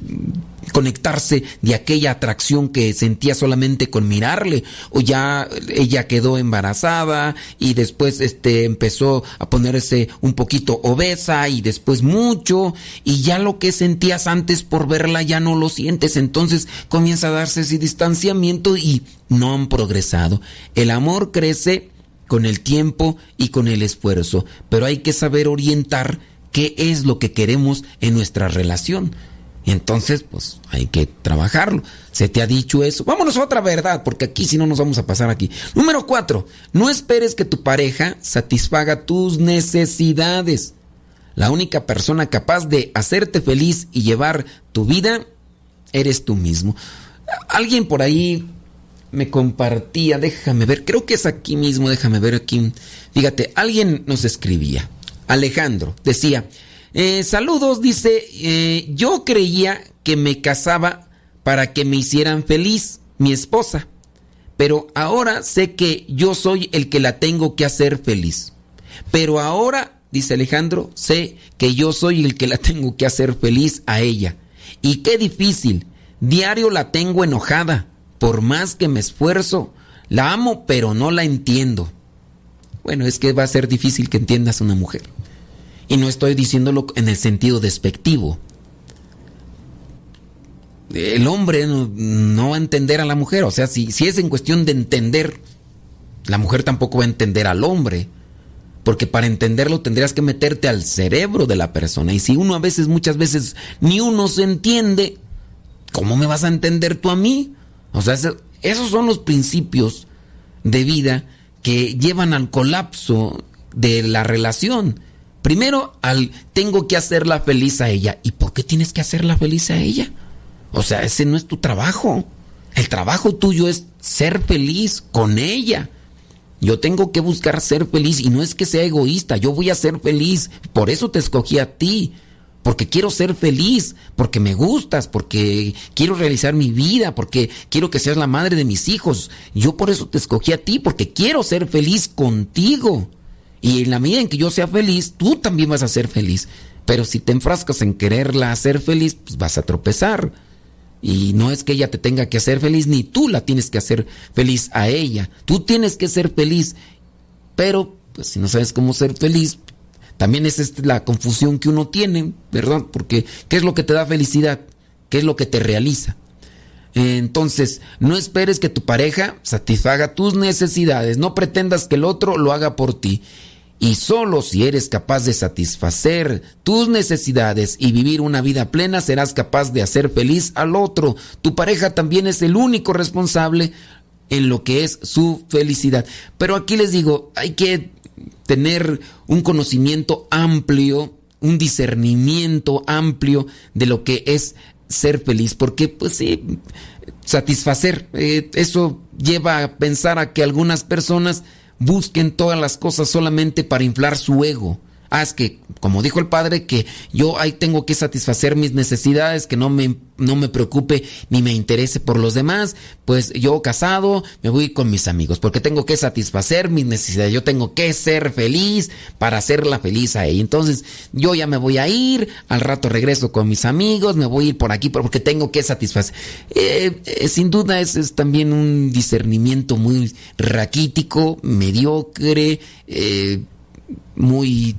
conectarse de aquella atracción que sentía solamente con mirarle o ya ella quedó embarazada y después este empezó a ponerse un poquito obesa y después mucho y ya lo que sentías antes por verla ya no lo sientes. Entonces comienza a darse ese distanciamiento y no han progresado. El amor crece con el tiempo y con el esfuerzo pero hay que saber orientar qué es lo que queremos en nuestra relación y entonces, pues hay que trabajarlo. Se te ha dicho eso. Vámonos a otra verdad, porque aquí si no nos vamos a pasar aquí. Número cuatro, no esperes que tu pareja satisfaga tus necesidades. La única persona capaz de hacerte feliz y llevar tu vida eres tú mismo. Alguien por ahí me compartía, déjame ver, creo que es aquí mismo, déjame ver aquí. Fíjate, alguien nos escribía. Alejandro decía, eh, saludos, dice, eh, yo creía que me casaba para que me hicieran feliz, mi esposa, pero ahora sé que yo soy el que la tengo que hacer feliz. Pero ahora, dice Alejandro, sé que yo soy el que la tengo que hacer feliz a ella. Y qué difícil, diario la tengo enojada, por más que me esfuerzo, la amo pero no la entiendo. Bueno, es que va a ser difícil que entiendas a una mujer. Y no estoy diciéndolo en el sentido despectivo. El hombre no, no va a entender a la mujer. O sea, si, si es en cuestión de entender, la mujer tampoco va a entender al hombre. Porque para entenderlo tendrías que meterte al cerebro de la persona. Y si uno a veces, muchas veces, ni uno se entiende, ¿cómo me vas a entender tú a mí? O sea, esos son los principios de vida que llevan al colapso de la relación. Primero, al tengo que hacerla feliz a ella. ¿Y por qué tienes que hacerla feliz a ella? O sea, ese no es tu trabajo. El trabajo tuyo es ser feliz con ella. Yo tengo que buscar ser feliz y no es que sea egoísta, yo voy a ser feliz. Por eso te escogí a ti. Porque quiero ser feliz, porque me gustas, porque quiero realizar mi vida, porque quiero que seas la madre de mis hijos. Yo por eso te escogí a ti, porque quiero ser feliz contigo. Y en la medida en que yo sea feliz, tú también vas a ser feliz. Pero si te enfrascas en quererla hacer feliz, pues vas a tropezar. Y no es que ella te tenga que hacer feliz, ni tú la tienes que hacer feliz a ella. Tú tienes que ser feliz. Pero, pues si no sabes cómo ser feliz, también es la confusión que uno tiene, ¿verdad? Porque, ¿qué es lo que te da felicidad? ¿Qué es lo que te realiza? Entonces, no esperes que tu pareja satisfaga tus necesidades, no pretendas que el otro lo haga por ti. Y solo si eres capaz de satisfacer tus necesidades y vivir una vida plena, serás capaz de hacer feliz al otro. Tu pareja también es el único responsable en lo que es su felicidad. Pero aquí les digo, hay que tener un conocimiento amplio, un discernimiento amplio de lo que es ser feliz, porque pues sí, satisfacer, eh, eso lleva a pensar a que algunas personas busquen todas las cosas solamente para inflar su ego. Es que, como dijo el padre, que yo ahí tengo que satisfacer mis necesidades, que no me, no me preocupe ni me interese por los demás, pues yo casado me voy con mis amigos, porque tengo que satisfacer mis necesidades, yo tengo que ser feliz para hacerla feliz a ella. Entonces, yo ya me voy a ir, al rato regreso con mis amigos, me voy a ir por aquí porque tengo que satisfacer. Eh, eh, sin duda, ese es también un discernimiento muy raquítico, mediocre, eh, muy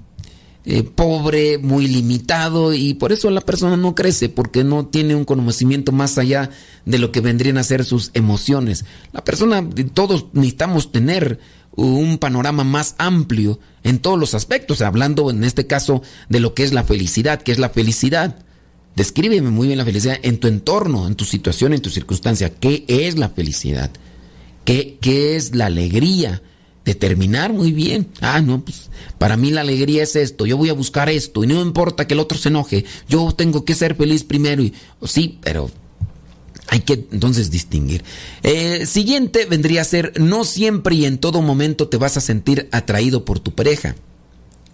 eh, pobre, muy limitado y por eso la persona no crece porque no tiene un conocimiento más allá de lo que vendrían a ser sus emociones. La persona, todos necesitamos tener un panorama más amplio en todos los aspectos, hablando en este caso de lo que es la felicidad, que es la felicidad. Descríbeme muy bien la felicidad en tu entorno, en tu situación, en tu circunstancia. ¿Qué es la felicidad? ¿Qué, qué es la alegría? Determinar muy bien. Ah, no, pues para mí la alegría es esto, yo voy a buscar esto y no importa que el otro se enoje, yo tengo que ser feliz primero y sí, pero Hay que entonces distinguir. Eh, siguiente vendría a ser, no siempre y en todo momento te vas a sentir atraído por tu pareja.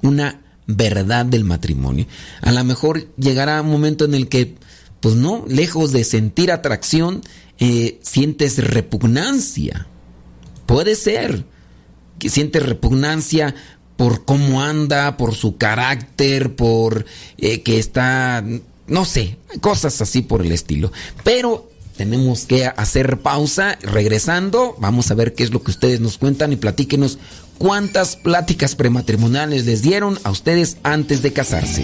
Una verdad del matrimonio. A lo mejor llegará un momento en el que, pues no, lejos de sentir atracción, eh, sientes repugnancia. Puede ser que sientes repugnancia por cómo anda, por su carácter, por eh, que está, no sé, cosas así por el estilo. Pero tenemos que hacer pausa. Regresando, vamos a ver qué es lo que ustedes nos cuentan y platíquenos cuántas pláticas prematrimoniales les dieron a ustedes antes de casarse.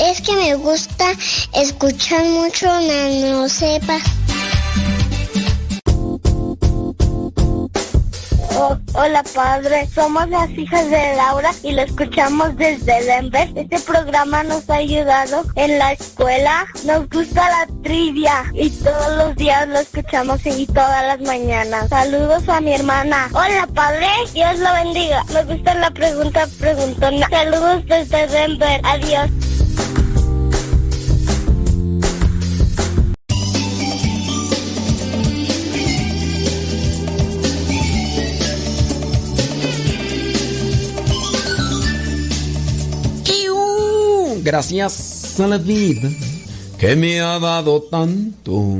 es que me gusta escuchar mucho Nano Sepa. Oh, hola padre, somos las hijas de Laura y lo escuchamos desde Denver. Este programa nos ha ayudado en la escuela. Nos gusta la trivia y todos los días lo escuchamos y todas las mañanas. Saludos a mi hermana. Hola padre, Dios lo bendiga. Me gusta la pregunta preguntona. Saludos desde Denver. Adiós. Gracias a la vida que me ha dado tanto.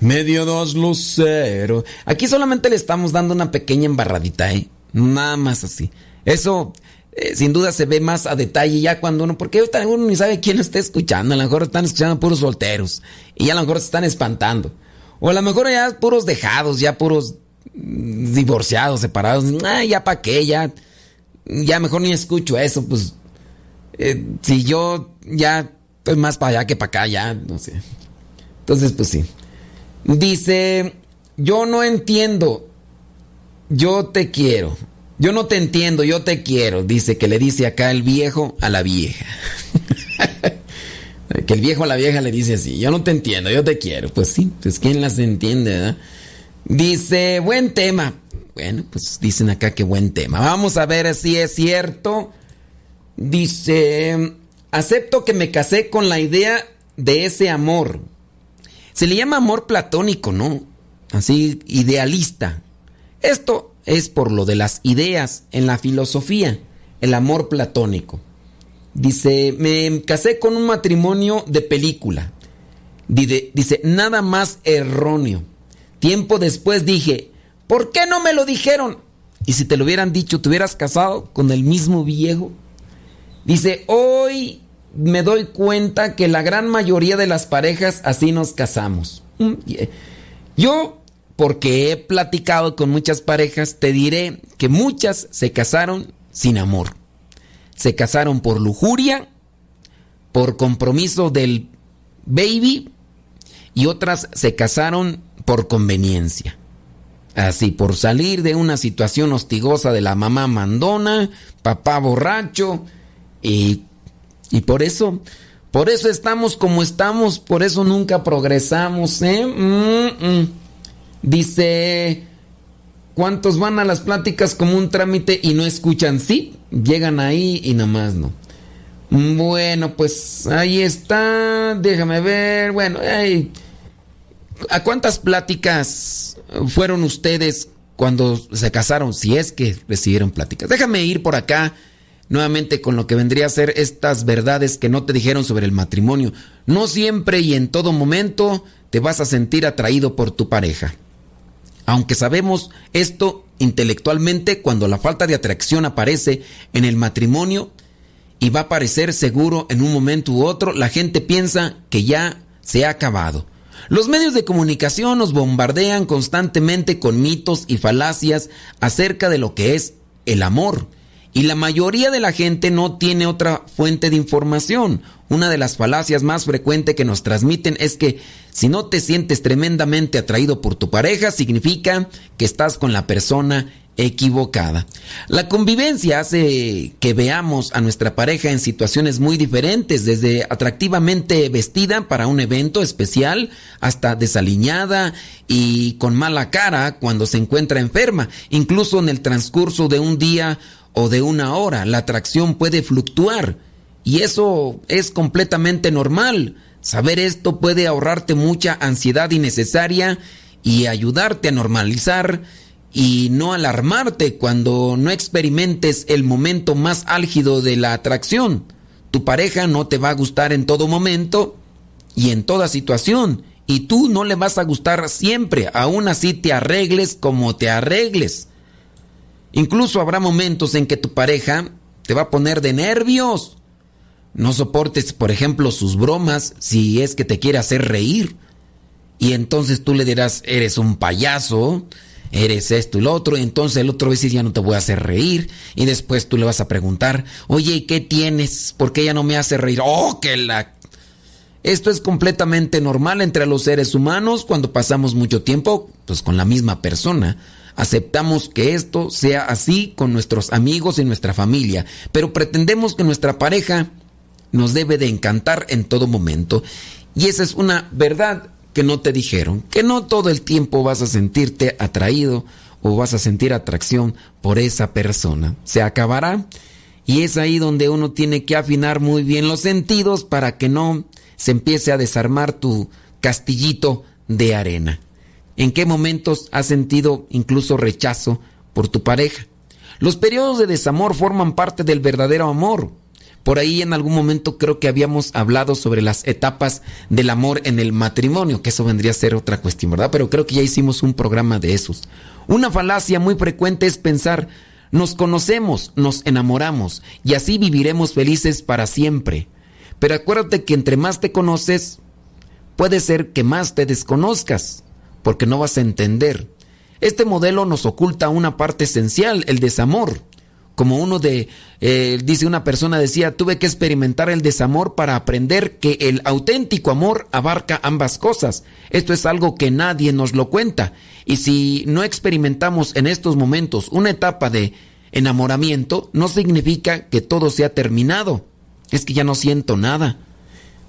Me dio dos luceros. Aquí solamente le estamos dando una pequeña embarradita, ¿eh? Nada más así. Eso, eh, sin duda, se ve más a detalle ya cuando uno. Porque uno ni sabe quién está escuchando. A lo mejor están escuchando puros solteros. Y a lo mejor se están espantando. O a lo mejor ya puros dejados, ya puros mm, divorciados, separados. Ah, ya para qué, ya. Ya mejor ni escucho eso, pues. Eh, si yo ya estoy más para allá que para acá, ya, no sé. Entonces, pues sí. Dice, yo no entiendo, yo te quiero. Yo no te entiendo, yo te quiero. Dice que le dice acá el viejo a la vieja. que el viejo a la vieja le dice así, yo no te entiendo, yo te quiero. Pues sí, pues quién las entiende, ¿verdad? Dice, buen tema. Bueno, pues dicen acá que buen tema. Vamos a ver si es cierto. Dice, acepto que me casé con la idea de ese amor. Se le llama amor platónico, ¿no? Así, idealista. Esto es por lo de las ideas en la filosofía, el amor platónico. Dice, me casé con un matrimonio de película. Dice, nada más erróneo. Tiempo después dije, ¿por qué no me lo dijeron? Y si te lo hubieran dicho, ¿te hubieras casado con el mismo viejo? Dice, hoy me doy cuenta que la gran mayoría de las parejas así nos casamos. Mm, Yo, porque he platicado con muchas parejas, te diré que muchas se casaron sin amor. Se casaron por lujuria, por compromiso del baby y otras se casaron por conveniencia. Así, por salir de una situación hostigosa de la mamá mandona, papá borracho, y, y por eso, por eso estamos como estamos, por eso nunca progresamos, ¿eh? Mm, mm. Dice, ¿cuántos van a las pláticas como un trámite y no escuchan? Sí, llegan ahí y nada más no. Bueno, pues ahí está, déjame ver, bueno, ay, ¿a cuántas pláticas fueron ustedes cuando se casaron? Si es que recibieron pláticas. Déjame ir por acá nuevamente con lo que vendría a ser estas verdades que no te dijeron sobre el matrimonio. No siempre y en todo momento te vas a sentir atraído por tu pareja. Aunque sabemos esto intelectualmente, cuando la falta de atracción aparece en el matrimonio y va a aparecer seguro en un momento u otro, la gente piensa que ya se ha acabado. Los medios de comunicación nos bombardean constantemente con mitos y falacias acerca de lo que es el amor. Y la mayoría de la gente no tiene otra fuente de información. Una de las falacias más frecuentes que nos transmiten es que si no te sientes tremendamente atraído por tu pareja, significa que estás con la persona equivocada. La convivencia hace que veamos a nuestra pareja en situaciones muy diferentes, desde atractivamente vestida para un evento especial hasta desaliñada y con mala cara cuando se encuentra enferma. Incluso en el transcurso de un día o de una hora, la atracción puede fluctuar y eso es completamente normal. Saber esto puede ahorrarte mucha ansiedad innecesaria y ayudarte a normalizar y no alarmarte cuando no experimentes el momento más álgido de la atracción. Tu pareja no te va a gustar en todo momento y en toda situación y tú no le vas a gustar siempre, aún así te arregles como te arregles. Incluso habrá momentos en que tu pareja te va a poner de nervios. No soportes, por ejemplo, sus bromas si es que te quiere hacer reír. Y entonces tú le dirás, eres un payaso, eres esto y lo otro, y entonces el otro dice, ya no te voy a hacer reír, y después tú le vas a preguntar, oye, ¿qué tienes? ¿Por qué ya no me hace reír? ¡Oh, que la... Esto es completamente normal entre los seres humanos cuando pasamos mucho tiempo pues con la misma persona. Aceptamos que esto sea así con nuestros amigos y nuestra familia, pero pretendemos que nuestra pareja nos debe de encantar en todo momento. Y esa es una verdad que no te dijeron, que no todo el tiempo vas a sentirte atraído o vas a sentir atracción por esa persona. Se acabará y es ahí donde uno tiene que afinar muy bien los sentidos para que no se empiece a desarmar tu castillito de arena. ¿En qué momentos has sentido incluso rechazo por tu pareja? Los periodos de desamor forman parte del verdadero amor. Por ahí en algún momento creo que habíamos hablado sobre las etapas del amor en el matrimonio, que eso vendría a ser otra cuestión, ¿verdad? Pero creo que ya hicimos un programa de esos. Una falacia muy frecuente es pensar, nos conocemos, nos enamoramos y así viviremos felices para siempre. Pero acuérdate que entre más te conoces, puede ser que más te desconozcas, porque no vas a entender. Este modelo nos oculta una parte esencial, el desamor como uno de, eh, dice una persona, decía, tuve que experimentar el desamor para aprender que el auténtico amor abarca ambas cosas. Esto es algo que nadie nos lo cuenta. Y si no experimentamos en estos momentos una etapa de enamoramiento, no significa que todo se ha terminado. Es que ya no siento nada.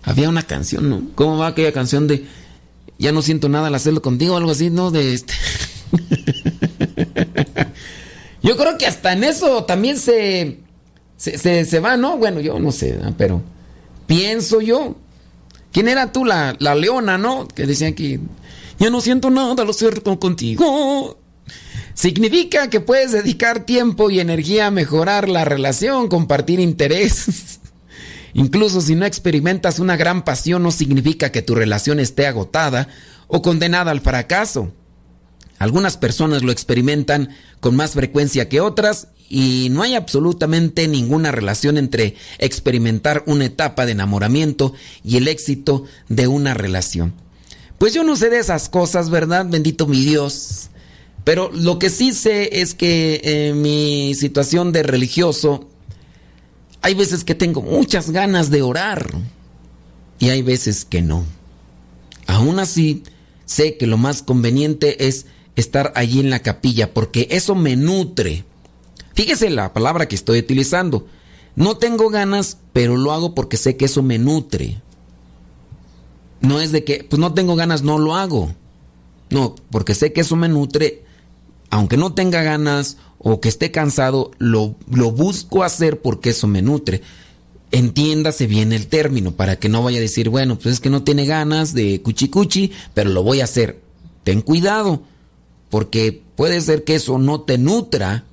Había una canción, ¿no? ¿Cómo va aquella canción de ya no siento nada al hacerlo contigo? Algo así, ¿no? De este. Yo creo que hasta en eso también se, se, va, ¿no? Bueno, yo no sé, pero pienso yo. ¿Quién era tú? La, la leona, ¿no? Que decía que ya no siento nada lo cierto contigo. Significa que puedes dedicar tiempo y energía a mejorar la relación, compartir intereses. Incluso si no experimentas una gran pasión, no significa que tu relación esté agotada o condenada al fracaso. Algunas personas lo experimentan con más frecuencia que otras y no hay absolutamente ninguna relación entre experimentar una etapa de enamoramiento y el éxito de una relación. Pues yo no sé de esas cosas, ¿verdad? Bendito mi Dios. Pero lo que sí sé es que en mi situación de religioso, hay veces que tengo muchas ganas de orar y hay veces que no. aún así sé que lo más conveniente es estar allí en la capilla porque eso me nutre. Fíjese la palabra que estoy utilizando. No tengo ganas, pero lo hago porque sé que eso me nutre. No es de que, pues no tengo ganas, no lo hago. No, porque sé que eso me nutre, aunque no tenga ganas o que esté cansado, lo, lo busco hacer porque eso me nutre. Entiéndase bien el término, para que no vaya a decir, bueno, pues es que no tiene ganas de cuchicuchi, pero lo voy a hacer. Ten cuidado, porque puede ser que eso no te nutra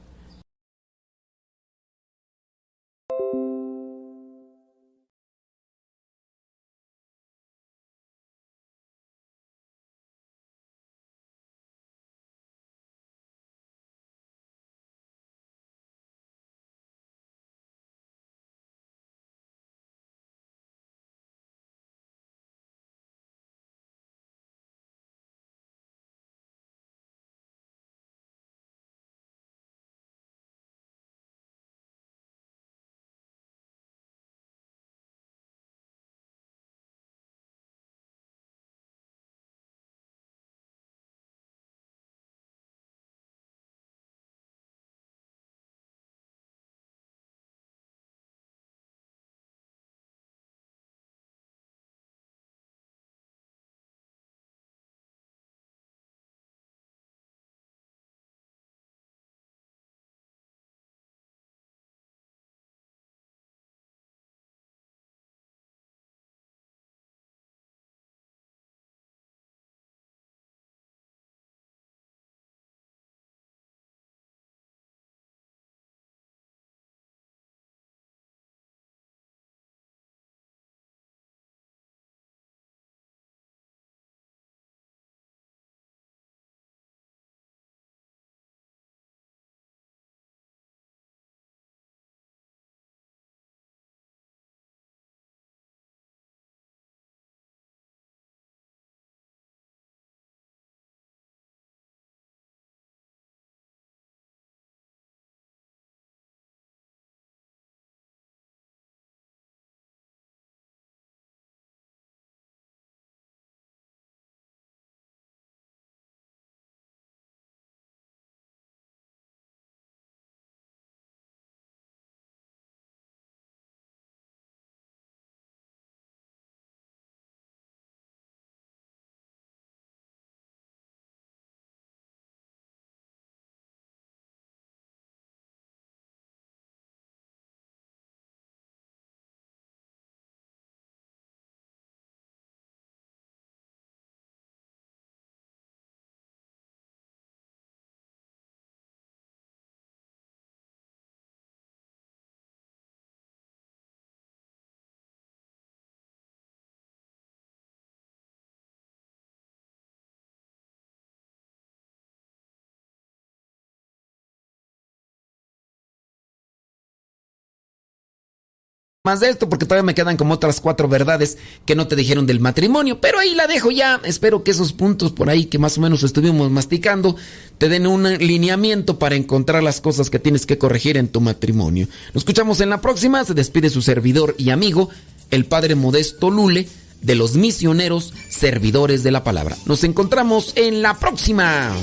más de esto porque todavía me quedan como otras cuatro verdades que no te dijeron del matrimonio. Pero ahí la dejo ya. Espero que esos puntos por ahí que más o menos estuvimos masticando te den un lineamiento para encontrar las cosas que tienes que corregir en tu matrimonio. Nos escuchamos en la próxima. Se despide su servidor y amigo, el padre Modesto Lule, de los misioneros servidores de la palabra. Nos encontramos en la próxima.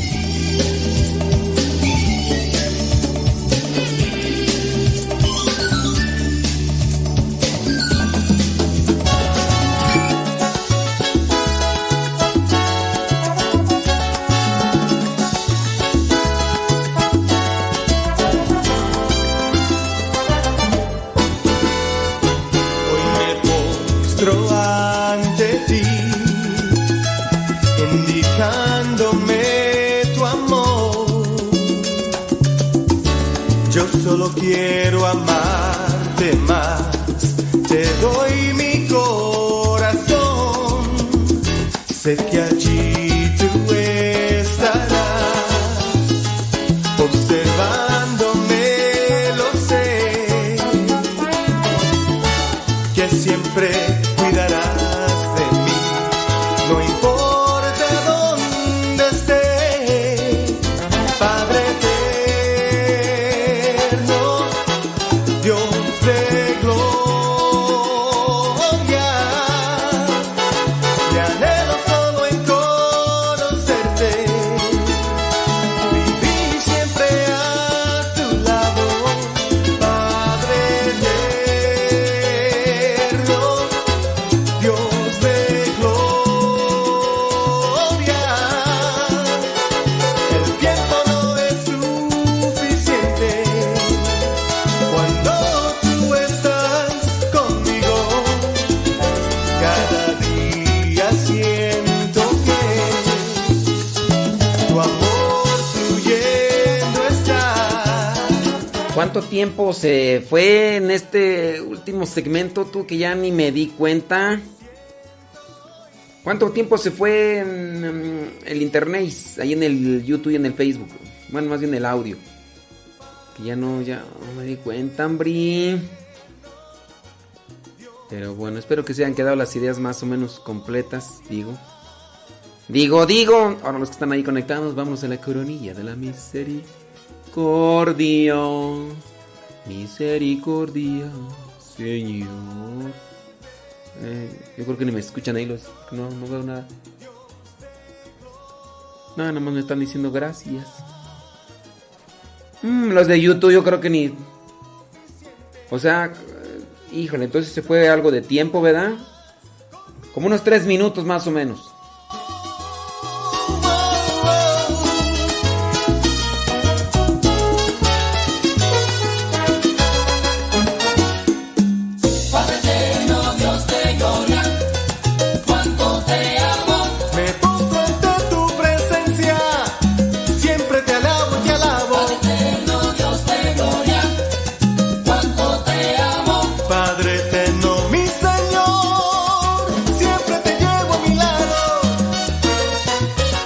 Quiero amarte tiempo se fue en este último segmento tú que ya ni me di cuenta? ¿Cuánto tiempo se fue en mm, el internet, ahí en el YouTube y en el Facebook? Bueno, más bien el audio. Que ya no, ya no me di cuenta, Ambri. Pero bueno, espero que se hayan quedado las ideas más o menos completas, digo. Digo, digo. Ahora los que están ahí conectados, vamos a la coronilla de la misericordia. Misericordia, Señor. Eh, yo creo que ni me escuchan ahí los. No, no veo nada. No, nada más me están diciendo gracias. Mm, los de YouTube yo creo que ni... O sea, híjole, entonces se fue algo de tiempo, ¿verdad? Como unos tres minutos más o menos.